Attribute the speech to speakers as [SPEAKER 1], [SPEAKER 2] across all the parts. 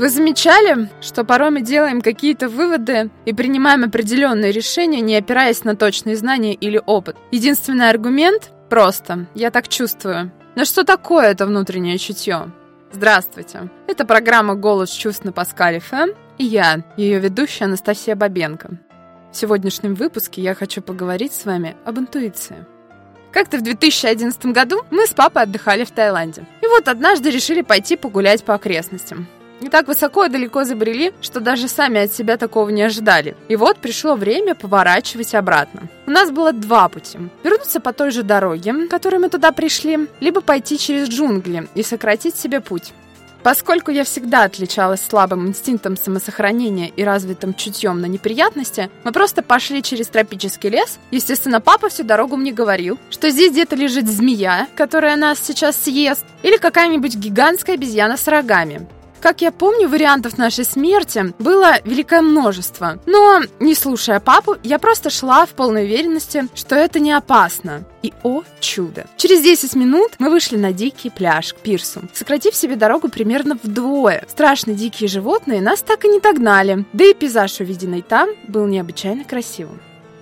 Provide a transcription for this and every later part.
[SPEAKER 1] Вы замечали, что порой мы делаем какие-то выводы и принимаем определенные решения, не опираясь на точные знания или опыт? Единственный аргумент – просто «я так чувствую». Но что такое это внутреннее чутье? Здравствуйте! Это программа «Голос чувств» на Паскале ФМ и я, ее ведущая Анастасия Бабенко. В сегодняшнем выпуске я хочу поговорить с вами об интуиции. Как-то в 2011 году мы с папой отдыхали в Таиланде. И вот однажды решили пойти погулять по окрестностям. И так высоко и далеко забрели, что даже сами от себя такого не ожидали. И вот пришло время поворачивать обратно. У нас было два пути. Вернуться по той же дороге, которой мы туда пришли, либо пойти через джунгли и сократить себе путь. Поскольку я всегда отличалась слабым инстинктом самосохранения и развитым чутьем на неприятности, мы просто пошли через тропический лес. Естественно, папа всю дорогу мне говорил, что здесь где-то лежит змея, которая нас сейчас съест, или какая-нибудь гигантская обезьяна с рогами. Как я помню, вариантов нашей смерти было великое множество. Но, не слушая папу, я просто шла в полной уверенности, что это не опасно. И, о чудо! Через 10 минут мы вышли на дикий пляж к пирсу, сократив себе дорогу примерно вдвое. Страшные дикие животные нас так и не догнали, да и пейзаж, увиденный там, был необычайно красивым.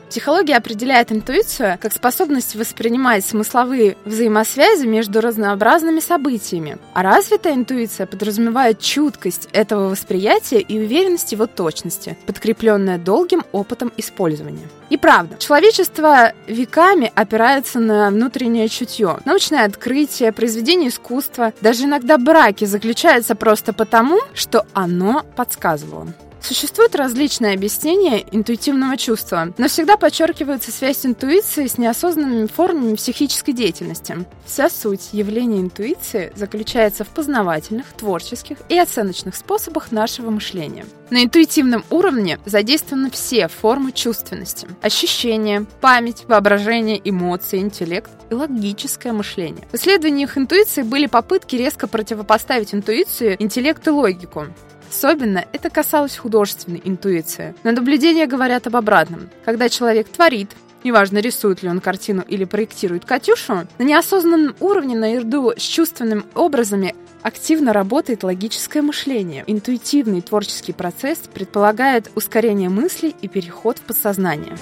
[SPEAKER 1] Психология определяет интуицию как способность воспринимать смысловые взаимосвязи между разнообразными событиями. А развитая интуиция подразумевает чуткость этого восприятия и уверенность его точности, подкрепленная долгим опытом использования. И правда, человечество веками опирается на внутреннее чутье. Научное открытие, произведение искусства, даже иногда браки заключаются просто потому, что оно подсказывало. Существуют различные объяснения интуитивного чувства, но всегда подчеркивается связь интуиции с неосознанными формами психической деятельности. Вся суть явления интуиции заключается в познавательных, творческих и оценочных способах нашего мышления. На интуитивном уровне задействованы все формы чувственности. Ощущения, память, воображение, эмоции, интеллект и логическое мышление. В исследованиях интуиции были попытки резко противопоставить интуицию, интеллект и логику. Особенно это касалось художественной интуиции. Но наблюдения говорят об обратном. Когда человек творит, неважно, рисует ли он картину или проектирует Катюшу, на неосознанном уровне наряду с чувственными образами активно работает логическое мышление. Интуитивный творческий процесс предполагает ускорение мыслей и переход в подсознание.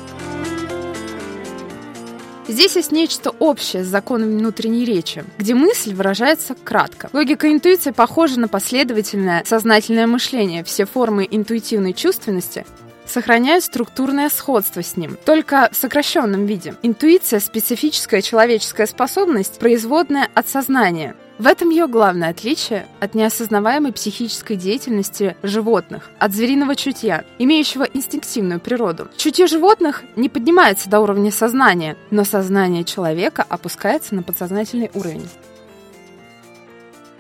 [SPEAKER 1] Здесь есть нечто общее с законом внутренней речи, где мысль выражается кратко. Логика интуиции похожа на последовательное сознательное мышление. Все формы интуитивной чувственности сохраняют структурное сходство с ним, только в сокращенном виде. Интуиция – специфическая человеческая способность, производная от сознания – в этом ее главное отличие от неосознаваемой психической деятельности животных, от звериного чутья, имеющего инстинктивную природу. Чутье животных не поднимается до уровня сознания, но сознание человека опускается на подсознательный уровень.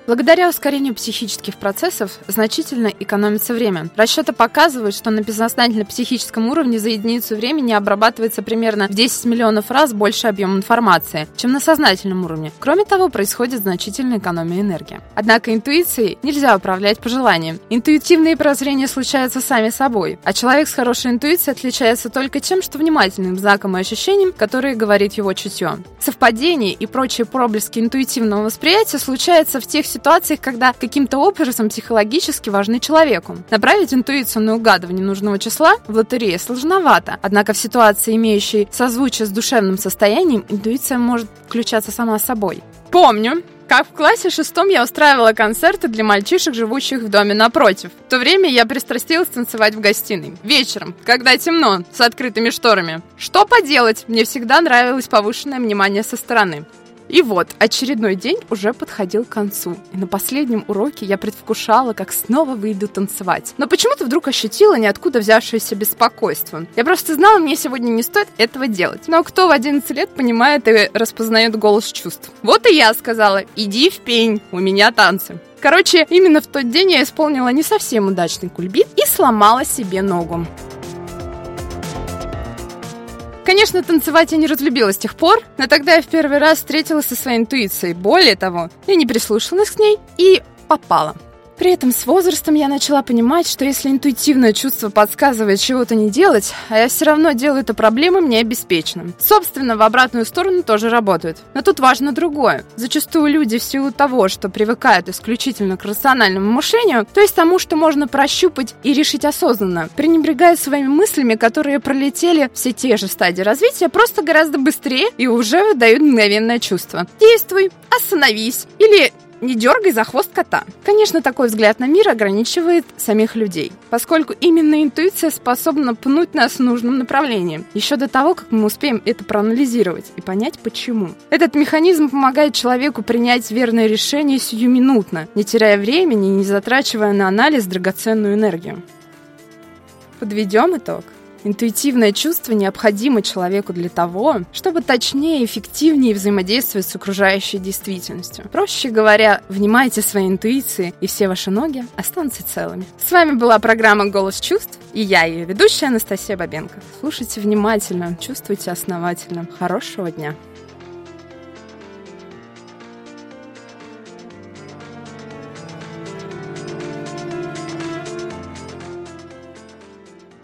[SPEAKER 1] Благодаря ускорению психических процессов значительно экономится время. Расчеты показывают, что на бессознательно-психическом уровне за единицу времени обрабатывается примерно в 10 миллионов раз больше объем информации, чем на сознательном уровне. Кроме того, происходит значительная экономия энергии. Однако интуицией нельзя управлять по желаниям. Интуитивные прозрения случаются сами собой, а человек с хорошей интуицией отличается только тем, что внимательным знаком и ощущением, которые говорит его чутье. Совпадения и прочие проблески интуитивного восприятия случаются в тех ситуациях, когда каким-то образом психологически важны человеку. Направить интуицию на угадывание нужного числа в лотерее сложновато. Однако в ситуации, имеющей созвучие с душевным состоянием, интуиция может включаться сама собой. Помню, как в классе шестом я устраивала концерты для мальчишек, живущих в доме напротив. В то время я пристрастилась танцевать в гостиной. Вечером, когда темно, с открытыми шторами. Что поделать, мне всегда нравилось повышенное внимание со стороны. И вот, очередной день уже подходил к концу. И на последнем уроке я предвкушала, как снова выйду танцевать. Но почему-то вдруг ощутила ниоткуда взявшееся беспокойство. Я просто знала, мне сегодня не стоит этого делать. Но кто в 11 лет понимает и распознает голос чувств? Вот и я сказала, иди в пень, у меня танцы. Короче, именно в тот день я исполнила не совсем удачный кульбит и сломала себе ногу. Конечно, танцевать я не разлюбила с тех пор, но тогда я в первый раз встретилась со своей интуицией. Более того, я не прислушалась к ней и попала. При этом с возрастом я начала понимать, что если интуитивное чувство подсказывает чего-то не делать, а я все равно делаю это проблемы мне обеспеченным. Собственно, в обратную сторону тоже работает. Но тут важно другое. Зачастую люди в силу того, что привыкают исключительно к рациональному мышлению, то есть тому, что можно прощупать и решить осознанно, пренебрегают своими мыслями, которые пролетели все те же стадии развития, просто гораздо быстрее и уже дают мгновенное чувство. Действуй, остановись или не дергай за хвост кота. Конечно, такой взгляд на мир ограничивает самих людей, поскольку именно интуиция способна пнуть нас в нужном направлении, еще до того, как мы успеем это проанализировать и понять почему. Этот механизм помогает человеку принять верное решение сиюминутно, не теряя времени и не затрачивая на анализ драгоценную энергию. Подведем итог. Интуитивное чувство необходимо человеку для того, чтобы точнее и эффективнее взаимодействовать с окружающей действительностью. Проще говоря, внимайте своей интуиции, и все ваши ноги останутся целыми. С вами была программа «Голос чувств», и я, ее ведущая Анастасия Бабенко. Слушайте внимательно, чувствуйте основательно. Хорошего дня!